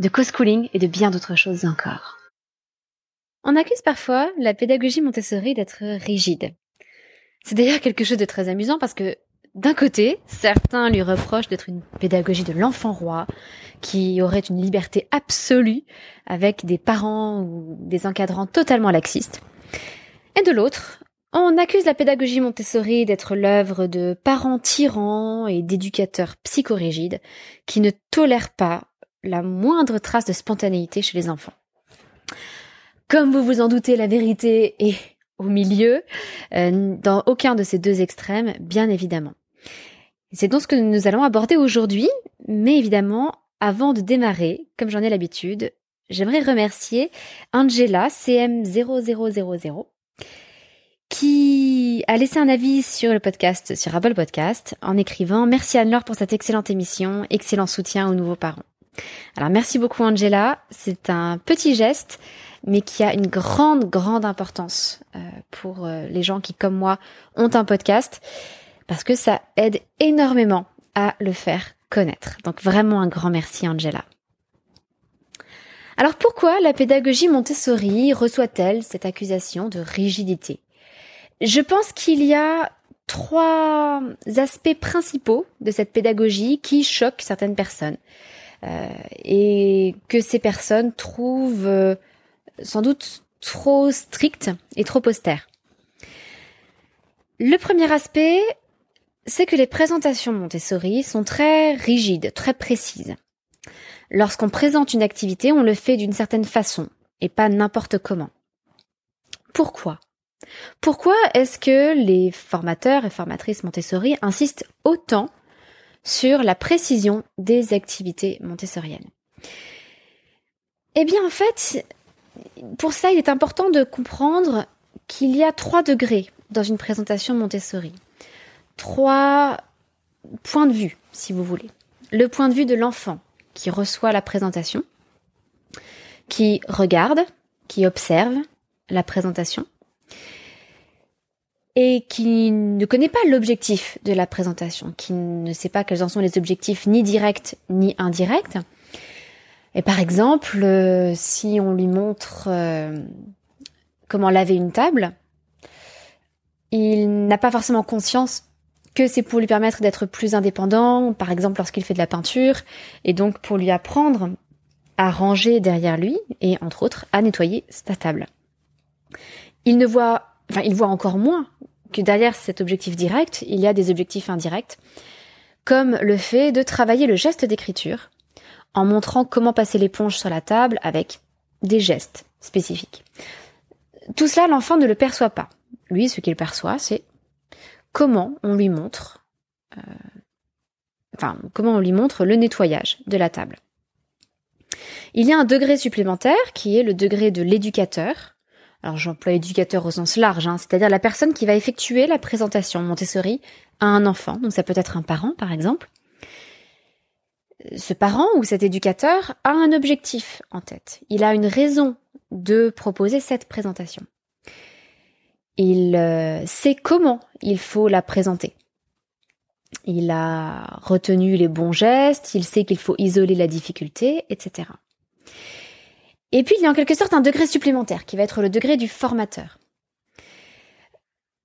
de co-schooling et de bien d'autres choses encore. On accuse parfois la pédagogie Montessori d'être rigide. C'est d'ailleurs quelque chose de très amusant parce que d'un côté, certains lui reprochent d'être une pédagogie de l'enfant roi, qui aurait une liberté absolue avec des parents ou des encadrants totalement laxistes. Et de l'autre, on accuse la pédagogie Montessori d'être l'œuvre de parents tyrans et d'éducateurs psychorigides qui ne tolèrent pas la moindre trace de spontanéité chez les enfants. Comme vous vous en doutez, la vérité est au milieu, euh, dans aucun de ces deux extrêmes, bien évidemment. C'est donc ce que nous allons aborder aujourd'hui, mais évidemment, avant de démarrer, comme j'en ai l'habitude, j'aimerais remercier Angela CM0000 qui a laissé un avis sur le podcast, sur Apple Podcast, en écrivant Merci Anne-Laure pour cette excellente émission, excellent soutien aux nouveaux parents. Alors merci beaucoup Angela, c'est un petit geste mais qui a une grande grande importance euh, pour euh, les gens qui comme moi ont un podcast parce que ça aide énormément à le faire connaître. Donc vraiment un grand merci Angela. Alors pourquoi la pédagogie Montessori reçoit-elle cette accusation de rigidité? Je pense qu'il y a trois aspects principaux de cette pédagogie qui choquent certaines personnes. Euh, et que ces personnes trouvent euh, sans doute trop strictes et trop austères. Le premier aspect, c'est que les présentations Montessori sont très rigides, très précises. Lorsqu'on présente une activité, on le fait d'une certaine façon et pas n'importe comment. Pourquoi? Pourquoi est-ce que les formateurs et formatrices Montessori insistent autant sur la précision des activités montessoriennes. Eh bien, en fait, pour ça, il est important de comprendre qu'il y a trois degrés dans une présentation Montessori. Trois points de vue, si vous voulez. Le point de vue de l'enfant qui reçoit la présentation, qui regarde, qui observe la présentation et qui ne connaît pas l'objectif de la présentation, qui ne sait pas quels en sont les objectifs ni directs ni indirects. Et par exemple, euh, si on lui montre euh, comment laver une table, il n'a pas forcément conscience que c'est pour lui permettre d'être plus indépendant, par exemple lorsqu'il fait de la peinture, et donc pour lui apprendre à ranger derrière lui et entre autres à nettoyer sa table. Il ne voit, enfin il voit encore moins que derrière cet objectif direct, il y a des objectifs indirects, comme le fait de travailler le geste d'écriture en montrant comment passer l'éponge sur la table avec des gestes spécifiques. Tout cela, l'enfant ne le perçoit pas. Lui, ce qu'il perçoit, c'est comment on lui montre, euh, enfin, comment on lui montre le nettoyage de la table. Il y a un degré supplémentaire qui est le degré de l'éducateur, alors j'emploie éducateur au sens large, hein, c'est-à-dire la personne qui va effectuer la présentation Montessori à un enfant, donc ça peut être un parent par exemple. Ce parent ou cet éducateur a un objectif en tête, il a une raison de proposer cette présentation. Il euh, sait comment il faut la présenter. Il a retenu les bons gestes, il sait qu'il faut isoler la difficulté, etc. Et puis, il y a en quelque sorte un degré supplémentaire qui va être le degré du formateur.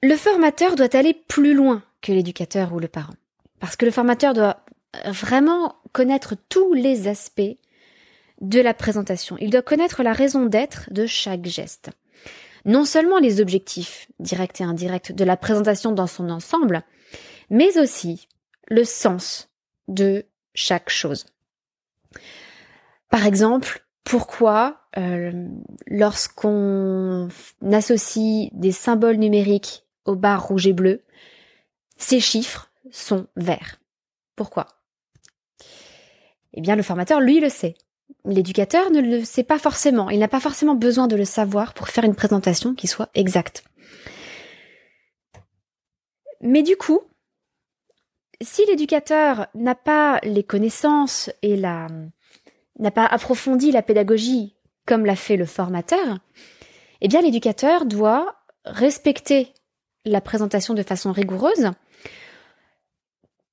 Le formateur doit aller plus loin que l'éducateur ou le parent. Parce que le formateur doit vraiment connaître tous les aspects de la présentation. Il doit connaître la raison d'être de chaque geste. Non seulement les objectifs directs et indirects de la présentation dans son ensemble, mais aussi le sens de chaque chose. Par exemple, pourquoi euh, lorsqu'on associe des symboles numériques aux barres rouges et bleues, ces chiffres sont verts. Pourquoi? Eh bien, le formateur, lui, le sait. l'éducateur ne le sait pas forcément. Il n'a pas forcément besoin de le savoir pour faire une présentation qui soit exacte. Mais du coup, si l'éducateur n'a pas les connaissances et la n'a pas approfondi la pédagogie comme l'a fait le formateur, eh bien l'éducateur doit respecter la présentation de façon rigoureuse,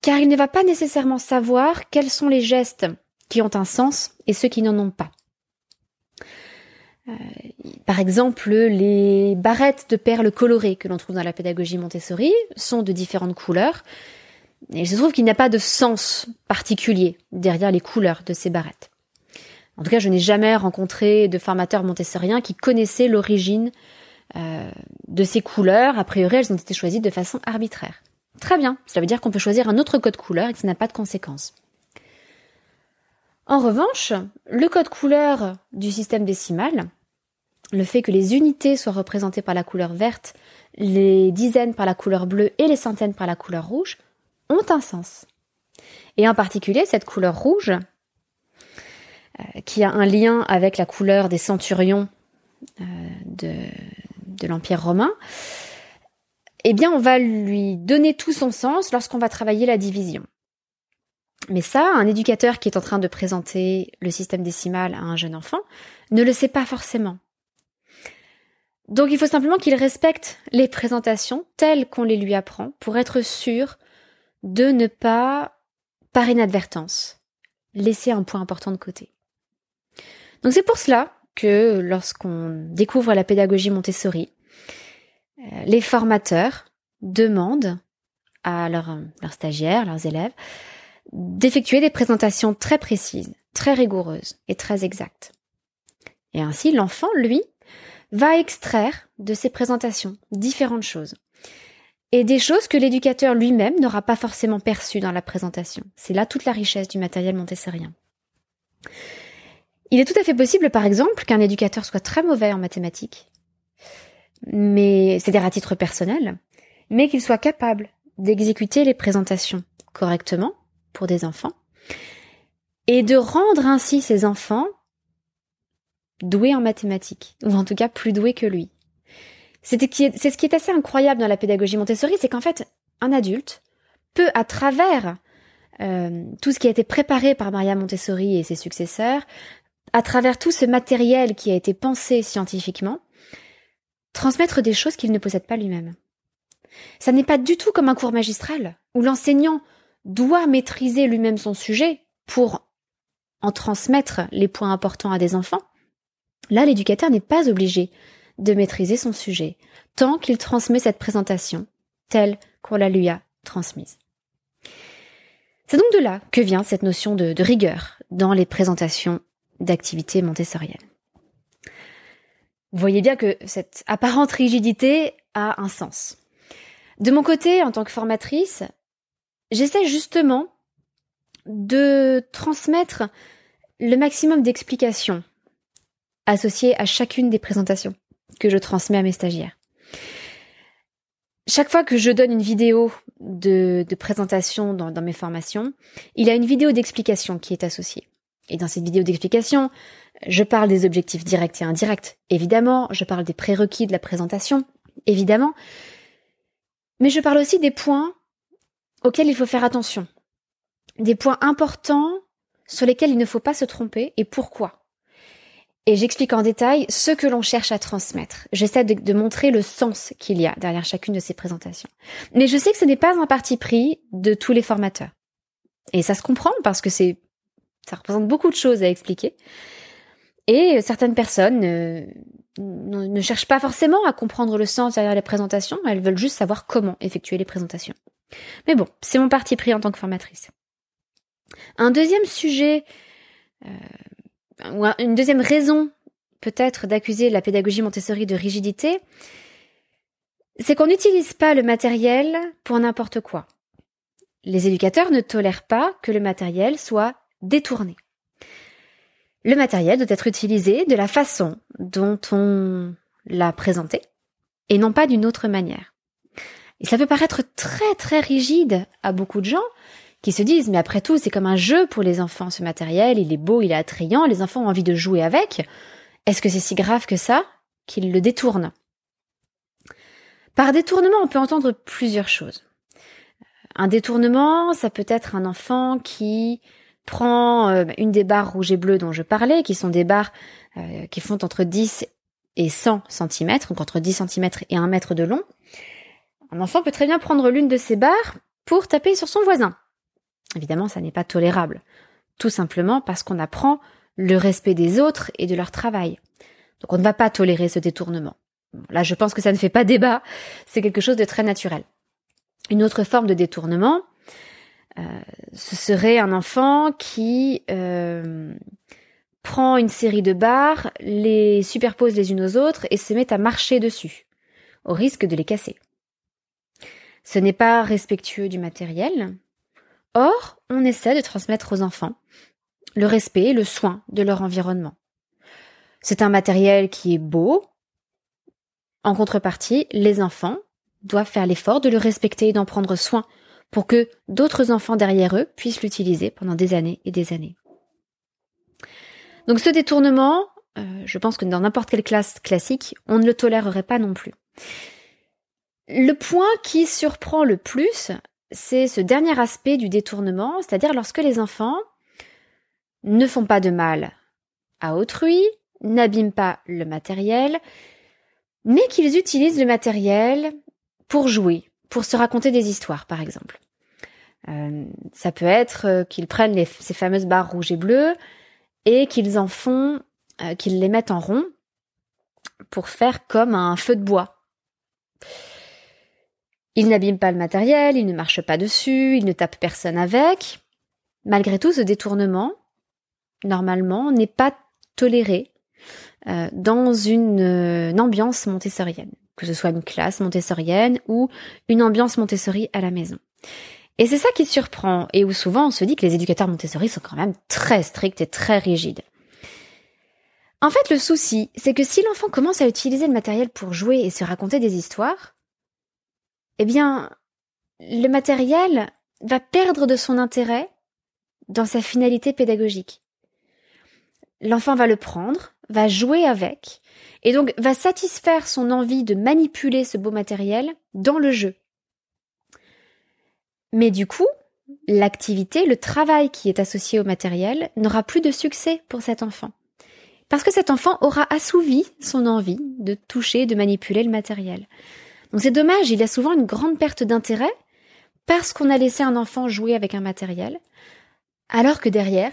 car il ne va pas nécessairement savoir quels sont les gestes qui ont un sens et ceux qui n'en ont pas. Euh, par exemple, les barrettes de perles colorées que l'on trouve dans la pédagogie Montessori sont de différentes couleurs, et il se trouve qu'il n'y a pas de sens particulier derrière les couleurs de ces barrettes. En tout cas, je n'ai jamais rencontré de formateur montessoriens qui connaissait l'origine euh, de ces couleurs. A priori, elles ont été choisies de façon arbitraire. Très bien, cela veut dire qu'on peut choisir un autre code couleur et que ça n'a pas de conséquences. En revanche, le code couleur du système décimal, le fait que les unités soient représentées par la couleur verte, les dizaines par la couleur bleue et les centaines par la couleur rouge, ont un sens. Et en particulier, cette couleur rouge, qui a un lien avec la couleur des centurions euh, de, de l'Empire romain, eh bien, on va lui donner tout son sens lorsqu'on va travailler la division. Mais ça, un éducateur qui est en train de présenter le système décimal à un jeune enfant ne le sait pas forcément. Donc il faut simplement qu'il respecte les présentations telles qu'on les lui apprend pour être sûr de ne pas, par inadvertance, laisser un point important de côté. Donc c'est pour cela que lorsqu'on découvre la pédagogie Montessori, euh, les formateurs demandent à leurs, stagiaires, leurs élèves, d'effectuer des présentations très précises, très rigoureuses et très exactes. Et ainsi, l'enfant, lui, va extraire de ces présentations différentes choses. Et des choses que l'éducateur lui-même n'aura pas forcément perçues dans la présentation. C'est là toute la richesse du matériel montessorien. Il est tout à fait possible, par exemple, qu'un éducateur soit très mauvais en mathématiques, mais c'est-à-dire à titre personnel, mais qu'il soit capable d'exécuter les présentations correctement pour des enfants et de rendre ainsi ces enfants doués en mathématiques, ou en tout cas plus doués que lui. C'est ce qui est assez incroyable dans la pédagogie Montessori, c'est qu'en fait, un adulte peut, à travers euh, tout ce qui a été préparé par Maria Montessori et ses successeurs, à travers tout ce matériel qui a été pensé scientifiquement, transmettre des choses qu'il ne possède pas lui-même. Ça n'est pas du tout comme un cours magistral, où l'enseignant doit maîtriser lui-même son sujet pour en transmettre les points importants à des enfants. Là, l'éducateur n'est pas obligé de maîtriser son sujet, tant qu'il transmet cette présentation telle qu'on la lui a transmise. C'est donc de là que vient cette notion de, rigueur dans les présentations d'activités montessoriennes. Vous voyez bien que cette apparente rigidité a un sens. De mon côté, en tant que formatrice, j'essaie justement de transmettre le maximum d'explications associées à chacune des présentations que je transmets à mes stagiaires. Chaque fois que je donne une vidéo de, présentation dans mes formations, il y a une vidéo d'explication qui est associée. Et dans cette vidéo d'explication, je parle des objectifs directs et indirects, évidemment, je parle des prérequis de la présentation, évidemment, mais je parle aussi des points auxquels il faut faire attention, des points importants sur lesquels il ne faut pas se tromper et pourquoi. Et j'explique en détail ce que l'on cherche à transmettre. J'essaie de, montrer le sens qu'il y a derrière chacune de ces présentations. Mais je sais que ce n'est pas un parti pris de tous les formateurs. Et ça se comprend parce que c'est, ça représente beaucoup de choses à expliquer. Et certaines personnes euh, ne cherchent pas forcément à comprendre le sens derrière les présentations, elles veulent juste savoir comment effectuer les présentations. Mais bon, c'est mon parti pris en tant que formatrice. Un deuxième sujet, euh, une deuxième raison peut-être d'accuser la pédagogie Montessori de rigidité, c'est qu'on n'utilise pas le matériel pour n'importe quoi. Les éducateurs ne tolèrent pas que le matériel soit détourné. Le matériel doit être utilisé de la façon dont on l'a présenté et non pas d'une autre manière. Et ça peut paraître très très rigide à beaucoup de gens qui se disent mais après tout c'est comme un jeu pour les enfants ce matériel, il est beau, il est attrayant, les enfants ont envie de jouer avec. Est-ce que c'est si grave que ça qu'ils le détournent? Par détournement, on peut entendre plusieurs choses. Un détournement, ça peut être un enfant qui prend euh, une des barres rouges et bleues dont je parlais, qui sont des barres euh, qui font entre 10 et 100 cm, donc entre 10 cm et 1 mètre de long. Un enfant peut très bien prendre l'une de ces barres pour taper sur son voisin. Évidemment, ça n'est pas tolérable. Tout simplement parce qu'on apprend le respect des autres et de leur travail. Donc on ne va pas tolérer ce détournement. Là, je pense que ça ne fait pas débat, c'est quelque chose de très naturel. Une autre forme de détournement, ce serait un enfant qui euh, prend une série de barres, les superpose les unes aux autres et se met à marcher dessus, au risque de les casser. Ce n'est pas respectueux du matériel. Or, on essaie de transmettre aux enfants le respect et le soin de leur environnement. C'est un matériel qui est beau. En contrepartie, les enfants doivent faire l'effort de le respecter et d'en prendre soin pour que d'autres enfants derrière eux puissent l'utiliser pendant des années et des années. Donc ce détournement, euh, je pense que dans n'importe quelle classe classique, on ne le tolérerait pas non plus. Le point qui surprend le plus, c'est ce dernier aspect du détournement, c'est-à-dire lorsque les enfants ne font pas de mal à autrui, n'abîment pas le matériel, mais qu'ils utilisent le matériel pour jouer, pour se raconter des histoires, par exemple. Euh, ça peut être euh, qu'ils prennent ces fameuses barres rouges et bleues et qu'ils en font, euh, qu'ils les mettent en rond pour faire comme un feu de bois. Ils n'abîment pas le matériel, ils ne marchent pas dessus, ils ne tapent personne avec. Malgré tout, ce détournement, normalement, n'est pas toléré euh, dans une, une, ambiance montessorienne, que ce soit une classe montessorienne ou une ambiance montessori à la maison. Et c'est ça qui surprend, et où souvent on se dit que les éducateurs montessori sont quand même très stricts et très rigides. En fait, le souci, c'est que si l'enfant commence à utiliser le matériel pour jouer et se raconter des histoires, eh bien, le matériel va perdre de son intérêt dans sa finalité pédagogique l'enfant va le prendre, va jouer avec, et donc va satisfaire son envie de manipuler ce beau matériel dans le jeu. Mais du coup, l'activité, le travail qui est associé au matériel n'aura plus de succès pour cet enfant. Parce que cet enfant aura assouvi son envie de toucher, de manipuler le matériel. Donc c'est dommage, il y a souvent une grande perte d'intérêt parce qu'on a laissé un enfant jouer avec un matériel, alors que derrière,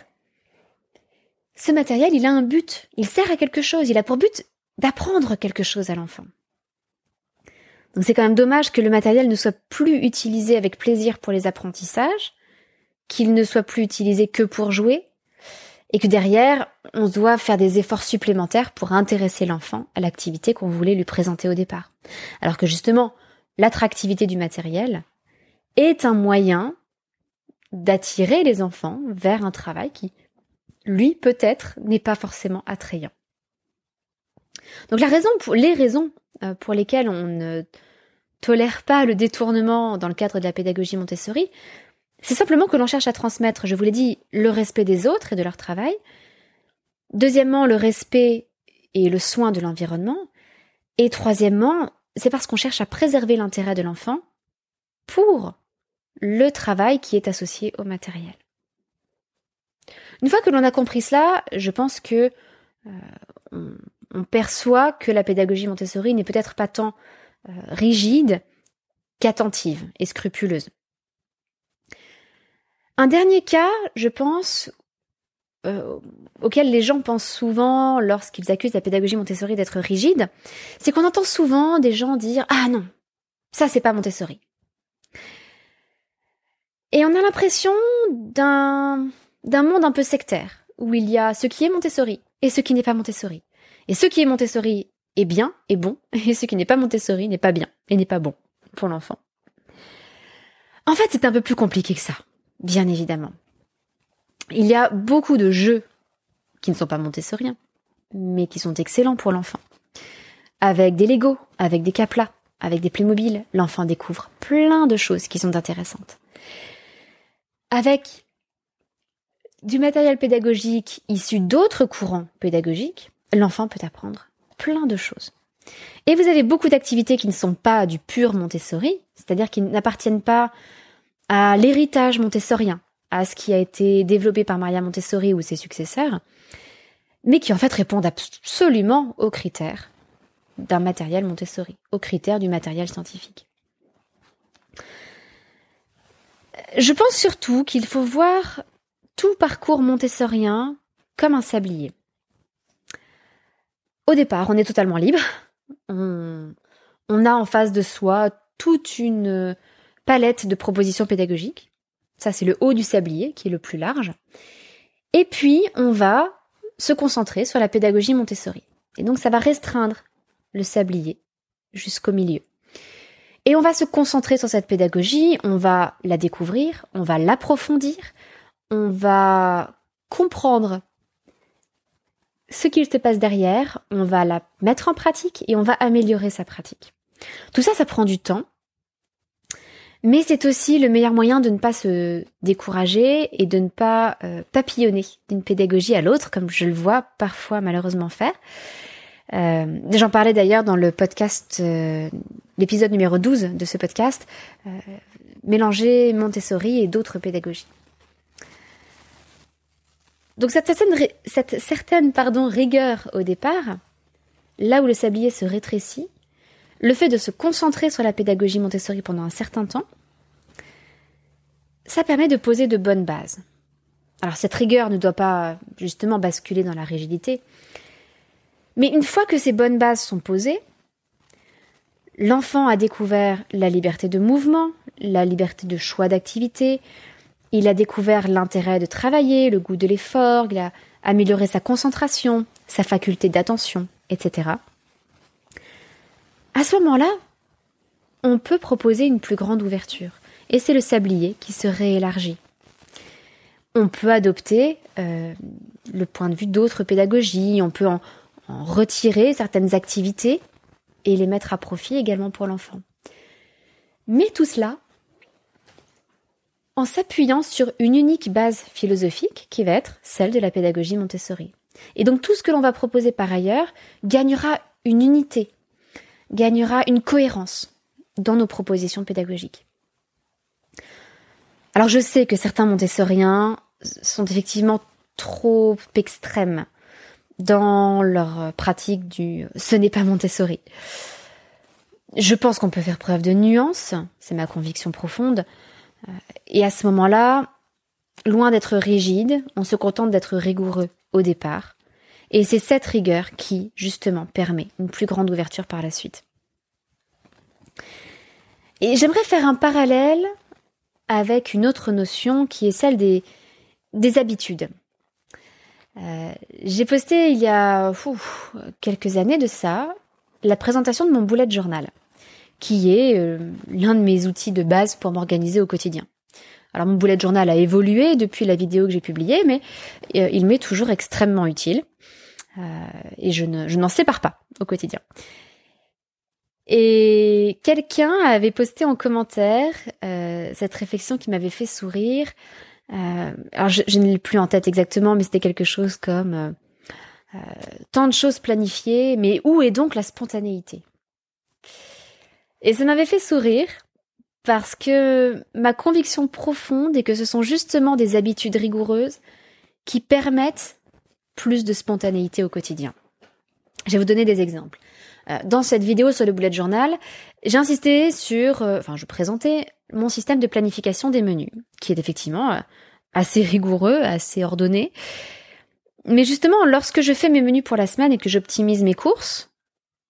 ce matériel, il a un but, il sert à quelque chose, il a pour but d'apprendre quelque chose à l'enfant. Donc c'est quand même dommage que le matériel ne soit plus utilisé avec plaisir pour les apprentissages, qu'il ne soit plus utilisé que pour jouer, et que derrière, on doit faire des efforts supplémentaires pour intéresser l'enfant à l'activité qu'on voulait lui présenter au départ. Alors que justement, l'attractivité du matériel est un moyen d'attirer les enfants vers un travail qui lui peut-être n'est pas forcément attrayant. Donc la raison pour, les raisons euh, pour lesquelles on ne tolère pas le détournement dans le cadre de la pédagogie Montessori, c'est simplement que l'on cherche à transmettre, je vous l'ai dit, le respect des autres et de leur travail. Deuxièmement, le respect et le soin de l'environnement. Et troisièmement, c'est parce qu'on cherche à préserver l'intérêt de l'enfant pour le travail qui est associé au matériel. Une fois que l'on a compris cela, je pense que euh, on, perçoit que la pédagogie Montessori n'est peut-être pas tant euh, rigide qu'attentive et scrupuleuse. Un dernier cas, je pense, euh, auquel les gens pensent souvent lorsqu'ils accusent la pédagogie Montessori d'être rigide, c'est qu'on entend souvent des gens dire Ah non, ça c'est pas Montessori. Et on a l'impression d'un d'un monde un peu sectaire, où il y a ce qui est Montessori et ce qui n'est pas Montessori. Et ce qui est Montessori est bien, est bon, et ce qui n'est pas Montessori n'est pas bien, et n'est pas bon pour l'enfant. En fait, c'est un peu plus compliqué que ça, bien évidemment. Il y a beaucoup de jeux qui ne sont pas montessoriens, mais qui sont excellents pour l'enfant. Avec des Lego, avec des caplas, avec des Playmobil, l'enfant découvre plein de choses qui sont intéressantes. avec du matériel pédagogique issu d'autres courants pédagogiques, l'enfant peut apprendre plein de choses. Et vous avez beaucoup d'activités qui ne sont pas du pur Montessori, c'est-à-dire qui n'appartiennent pas à l'héritage montessorien, à ce qui a été développé par Maria Montessori ou ses successeurs, mais qui en fait répondent absolument aux critères d'un matériel Montessori, aux critères du matériel scientifique. Je pense surtout qu'il faut voir tout parcours montessorien comme un sablier. Au départ, on est totalement libre. On, a en face de soi toute une palette de propositions pédagogiques. Ça, c'est le haut du sablier qui est le plus large. Et puis, on va se concentrer sur la pédagogie Montessori. Et donc, ça va restreindre le sablier jusqu'au milieu. Et on va se concentrer sur cette pédagogie, on va la découvrir, on va l'approfondir, on va comprendre ce qu'il se passe derrière, on va la mettre en pratique et on va améliorer sa pratique. Tout ça, ça prend du temps, mais c'est aussi le meilleur moyen de ne pas se décourager et de ne pas euh, papillonner d'une pédagogie à l'autre, comme je le vois parfois malheureusement faire. Euh, J'en parlais d'ailleurs dans le podcast, euh, l'épisode numéro 12 de ce podcast, Mélanger Montessori et d'autres pédagogies. Donc cette certaine, rigueur au départ, là où le sablier se rétrécit, le fait de se concentrer sur la pédagogie Montessori pendant un certain temps, ça permet de poser de bonnes bases. Alors cette rigueur ne doit pas justement basculer dans la rigidité, mais une fois que ces bonnes bases sont posées, l'enfant a découvert la liberté de mouvement, la liberté de choix d'activité, il a découvert l'intérêt de travailler, le goût de l'effort, il a amélioré sa concentration, sa faculté d'attention, etc. À ce moment-là, on peut proposer une plus grande ouverture, et c'est le sablier qui se réélargit. On peut adopter euh, le point de vue d'autres pédagogies, on peut en, en retirer certaines activités et les mettre à profit également pour l'enfant. Mais tout cela en s'appuyant sur une unique base philosophique qui va être celle de la pédagogie Montessori. Et donc tout ce que l'on va proposer par ailleurs gagnera une unité, gagnera une cohérence dans nos propositions pédagogiques. Alors je sais que certains montessoriens sont effectivement trop extrêmes dans leur pratique du ce n'est pas Montessori. Je pense qu'on peut faire preuve de nuance, c'est ma conviction profonde, et à ce moment-là, loin d'être rigide, on se contente d'être rigoureux au départ. Et c'est cette rigueur qui, justement, permet une plus grande ouverture par la suite. Et j'aimerais faire un parallèle avec une autre notion qui est celle des, des habitudes. Euh, j'ai posté il y a quelques années de ça la présentation de mon bullet journal qui est euh, l'un de mes outils de base pour m'organiser au quotidien. Alors mon bullet journal a évolué depuis la vidéo que j'ai publiée, mais euh, il m'est toujours extrêmement utile euh, et je, ne, je n'en sépare pas au quotidien. Et quelqu'un avait posté en commentaire cette réflexion qui m'avait fait sourire. alors je, je ne l'ai plus en tête exactement, mais c'était quelque chose comme tant de choses planifiées, mais où est donc la spontanéité? Et ça m'avait fait sourire parce que ma conviction profonde est que ce sont justement des habitudes rigoureuses qui permettent plus de spontanéité au quotidien. Je vais vous donner des exemples. Euh, dans cette vidéo sur le bullet journal, j'ai insisté sur, euh, enfin, je présentais mon système de planification des menus, qui est effectivement euh, assez rigoureux, assez ordonné. Mais justement, lorsque je fais mes menus pour la semaine et que j'optimise mes courses,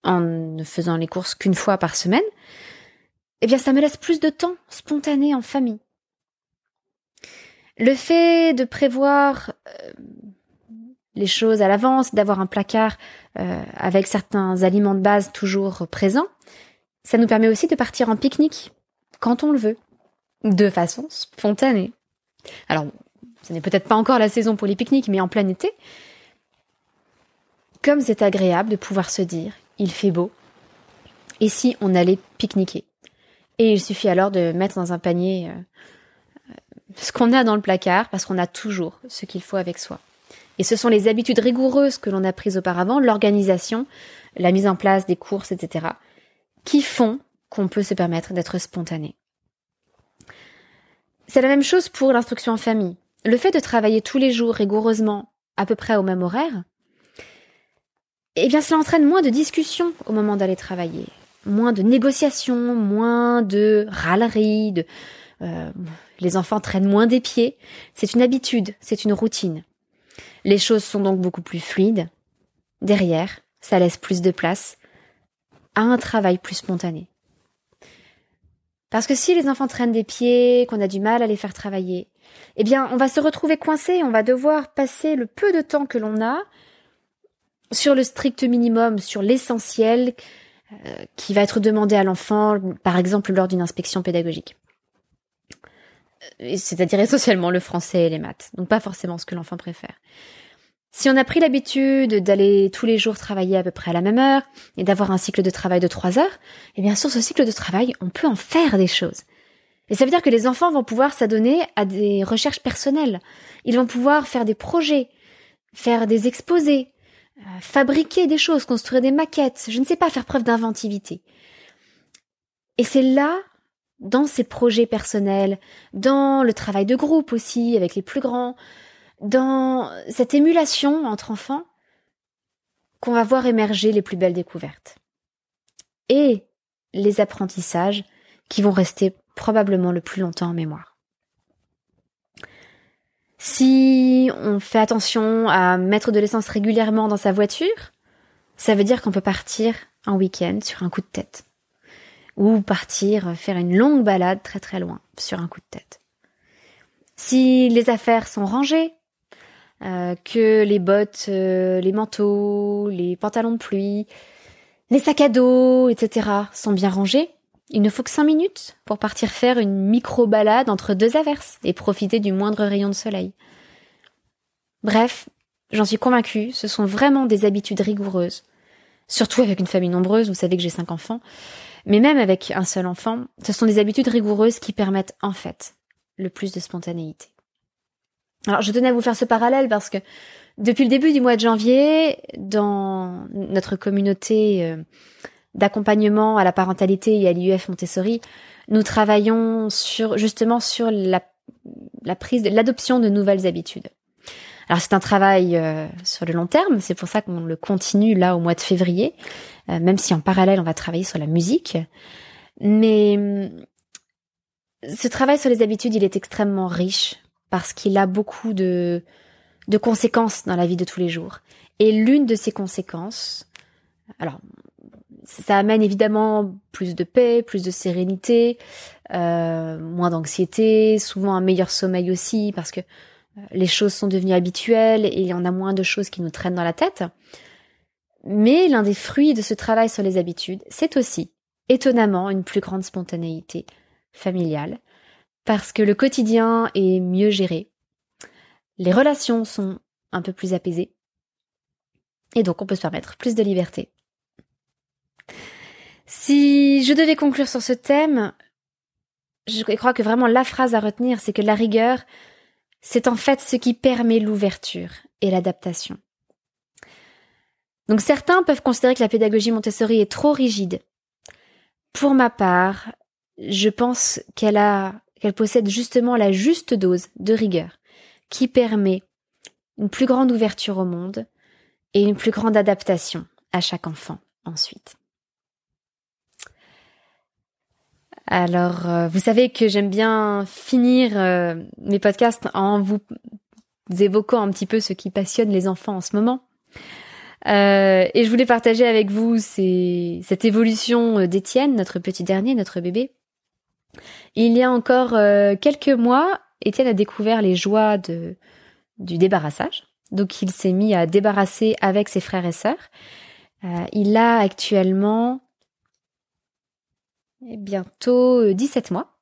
en ne faisant les courses qu'une fois par semaine, eh bien ça me laisse plus de temps spontané en famille. Le fait de prévoir euh, les choses à l'avance, d'avoir un placard euh, avec certains aliments de base toujours présents, ça nous permet aussi de partir en pique-nique quand on le veut, de façon spontanée. Alors, ce n'est peut-être pas encore la saison pour les pique-niques, mais en plein été, comme c'est agréable de pouvoir se dire, il fait beau, et si on allait pique-niquer? Et il suffit alors de mettre dans un panier euh, ce qu'on a dans le placard parce qu'on a toujours ce qu'il faut avec soi. Et ce sont les habitudes rigoureuses que l'on a prises auparavant, l'organisation, la mise en place des courses, etc., qui font qu'on peut se permettre d'être spontané. C'est la même chose pour l'instruction en famille. Le fait de travailler tous les jours rigoureusement, à peu près au même horaire, eh bien cela entraîne moins de discussions au moment d'aller travailler, moins de négociations, moins de râleries, euh, les enfants traînent moins des pieds. C'est une habitude, c'est une routine. Les choses sont donc beaucoup plus fluides. Derrière, ça laisse plus de place à un travail plus spontané. Parce que si les enfants traînent des pieds, qu'on a du mal à les faire travailler, eh bien, on va se retrouver coincé, on va devoir passer le peu de temps que l'on a sur le strict minimum, sur l'essentiel euh, qui va être demandé à l'enfant, par exemple lors d'une inspection pédagogique. Euh, c'est-à-dire essentiellement le français et les maths, donc pas forcément ce que l'enfant préfère. Si on a pris l'habitude d'aller tous les jours travailler à peu près à la même heure et d'avoir un cycle de travail de trois heures, eh bien sur ce cycle de travail, on peut en faire des choses. Et ça veut dire que les enfants vont pouvoir s'adonner à des recherches personnelles. Ils vont pouvoir faire des projets, faire des exposés, euh, fabriquer des choses, construire des maquettes, je ne sais pas, faire preuve d'inventivité. Et c'est là, dans ces projets personnels, dans le travail de groupe aussi, avec les plus grands, dans cette émulation entre enfants, qu'on va voir émerger les plus belles découvertes. Et les apprentissages qui vont rester probablement le plus longtemps en mémoire. Si on fait attention à mettre de l'essence régulièrement dans sa voiture, ça veut dire qu'on peut partir un week-end sur un coup de tête. Ou partir faire une longue balade très très loin sur un coup de tête. Si les affaires sont rangées, euh, que les bottes, euh, les manteaux, les pantalons de pluie, les sacs à dos, etc. sont bien rangés, il ne faut que cinq minutes pour partir faire une micro-balade entre deux averses et profiter du moindre rayon de soleil. Bref, j'en suis convaincue, ce sont vraiment des habitudes rigoureuses. Surtout avec une famille nombreuse, vous savez que j'ai cinq enfants. Mais même avec un seul enfant, ce sont des habitudes rigoureuses qui permettent en fait le plus de spontanéité. Alors je tenais à vous faire ce parallèle parce que depuis le début du mois de janvier, dans notre communauté euh, d'accompagnement à la parentalité et à l'IUF Montessori, nous travaillons sur justement sur la, la prise, l'adoption de nouvelles habitudes. Alors c'est un travail euh, sur le long terme, c'est pour ça qu'on le continue là au mois de février, euh, même si en parallèle on va travailler sur la musique. Mais ce travail sur les habitudes, il est extrêmement riche parce qu'il a beaucoup de, de conséquences dans la vie de tous les jours. Et l'une de ces conséquences, alors ça amène évidemment plus de paix, plus de sérénité, euh, moins d'anxiété, souvent un meilleur sommeil aussi parce que euh, les choses sont devenues habituelles et il y en a moins de choses qui nous traînent dans la tête. Mais l'un des fruits de ce travail sur les habitudes, c'est aussi, étonnamment, une plus grande spontanéité familiale, parce que le quotidien est mieux géré, les relations sont un peu plus apaisées, et donc on peut se permettre plus de liberté. Si je devais conclure sur ce thème, je crois que vraiment la phrase à retenir, c'est que la rigueur, c'est en fait ce qui permet l'ouverture et l'adaptation. Donc certains peuvent considérer que la pédagogie Montessori est trop rigide. Pour ma part, je pense qu'elle a, qu'elle possède justement la juste dose de rigueur qui permet une plus grande ouverture au monde et une plus grande adaptation à chaque enfant ensuite. Alors, euh, vous savez que j'aime bien finir euh, mes podcasts en vous évoquant un petit peu ce qui passionne les enfants en ce moment. Euh, et je voulais partager avec vous cette évolution d'Étienne, notre petit dernier, notre bébé. Il y a encore quelques mois, Étienne a découvert les joies de, du débarrassage. Donc il s'est mis à débarrasser avec ses frères et sœurs. il a actuellement bientôt 17 euh, mois.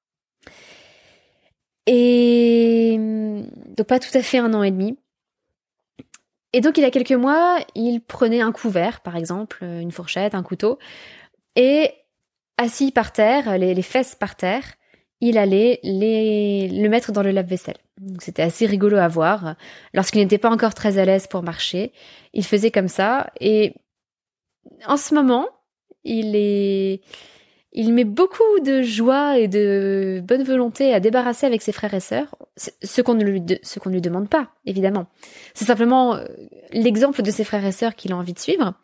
Et donc pas tout à fait un an et demi. Et donc il y a quelques mois, il prenait un couvert, par exemple, une fourchette, un couteau, et assis par terre, les, fesses par terre, il allait les, le mettre dans le lave-vaisselle. C'était assez rigolo à voir. Lorsqu'il n'était pas encore très à l'aise pour marcher, il faisait comme ça. Et en ce moment, il est, il met beaucoup de joie et de bonne volonté à débarrasser avec ses frères et sœurs, ce qu'on ne lui, lui demande pas, évidemment. C'est simplement euh, l'exemple de ses frères et sœurs qu'il a envie de suivre.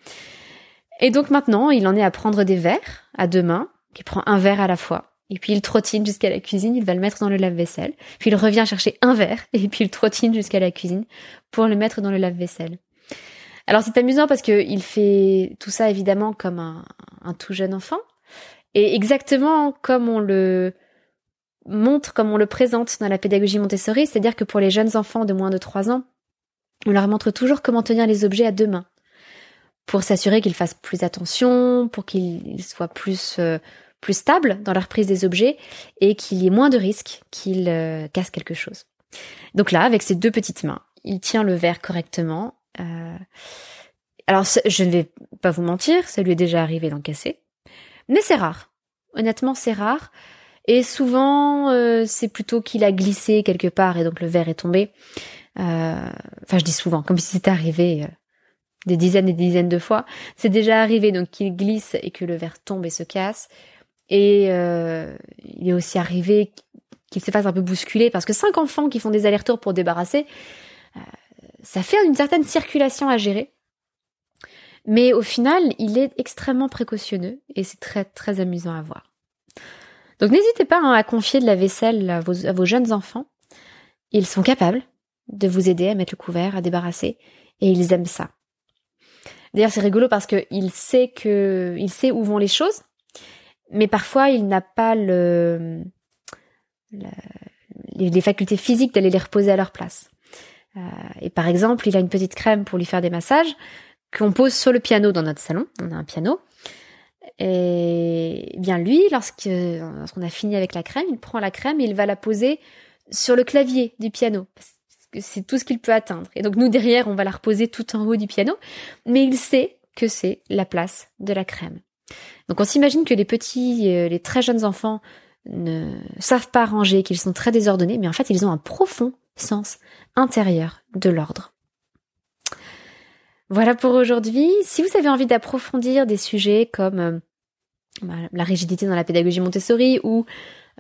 Et donc maintenant, il en est à prendre des verres à deux mains, qui prend un verre à la fois. Et puis il trottine jusqu'à la cuisine, il va le mettre dans le lave-vaisselle. Puis il revient chercher un verre, et puis il trottine jusqu'à la cuisine pour le mettre dans le lave-vaisselle. Alors c'est amusant parce que il fait tout ça évidemment comme un tout jeune enfant, et exactement comme on le montre, comme on le présente dans la pédagogie Montessori, c'est-à-dire que pour les jeunes enfants de moins de 3 ans, on leur montre toujours comment tenir les objets à deux mains pour s'assurer qu'ils fassent plus attention, pour qu'ils soient plus euh, plus stables dans leur prise des objets et qu'il y ait moins de risques qu'ils euh, cassent quelque chose. Donc là, avec ses deux petites mains, il tient le verre correctement. Euh... Alors, je ne vais pas vous mentir, ça lui est déjà arrivé d'en casser. Mais c'est rare. Honnêtement, c'est rare. Et souvent, euh, c'est plutôt qu'il a glissé quelque part et donc le verre est tombé. Euh, enfin, je dis souvent, comme si c'était arrivé euh, des dizaines et des dizaines de fois. C'est déjà arrivé donc qu'il glisse et que le verre tombe et se casse. Et il est aussi arrivé qu'il se fasse un peu bousculer parce que cinq enfants qui font des allers-retours pour débarrasser, ça fait une certaine circulation à gérer. Mais au final, il est extrêmement précautionneux et c'est très très amusant à voir. Donc n'hésitez pas hein, à confier de la vaisselle à vos, jeunes enfants. Ils sont capables de vous aider à mettre le couvert, à débarrasser, et ils aiment ça. D'ailleurs, c'est rigolo parce qu'il sait que, il sait où vont les choses, mais parfois il n'a pas le, les, facultés physiques d'aller les reposer à leur place. Euh, et par exemple, il a une petite crème pour lui faire des massages, qu'on pose sur le piano dans notre salon. On a un piano. Et bien lui, lorsqu'on a fini avec la crème, il prend la crème et il va la poser sur le clavier du piano. Parce que c'est tout ce qu'il peut atteindre. Et donc nous derrière, on va la reposer tout en haut du piano. Mais il sait que c'est la place de la crème. Donc on s'imagine que les petits, euh, les très jeunes enfants ne savent pas ranger, qu'ils sont très désordonnés, mais en fait ils ont un profond sens intérieur de l'ordre. Voilà pour aujourd'hui. Si vous avez envie d'approfondir des sujets comme euh, bah, la rigidité dans la pédagogie Montessori ou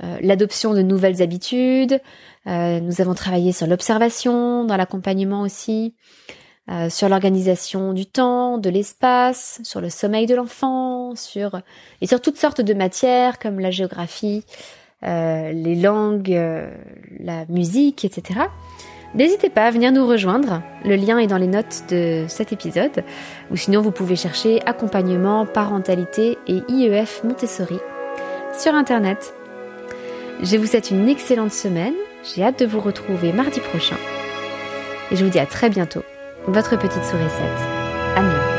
euh, l'adoption de nouvelles habitudes, euh, nous avons travaillé sur l'observation, dans l'accompagnement aussi, sur l'organisation du temps, de l'espace, sur le sommeil de l'enfant, sur et sur toutes sortes de matières comme la géographie, les langues, la musique, etc. N'hésitez pas à venir nous rejoindre, le lien est dans les notes de cet épisode, ou sinon vous pouvez chercher accompagnement, parentalité et IEF Montessori sur Internet. Je vous souhaite une excellente semaine, j'ai hâte de vous retrouver mardi prochain, et je vous dis à très bientôt, votre petite sourisette, Anne.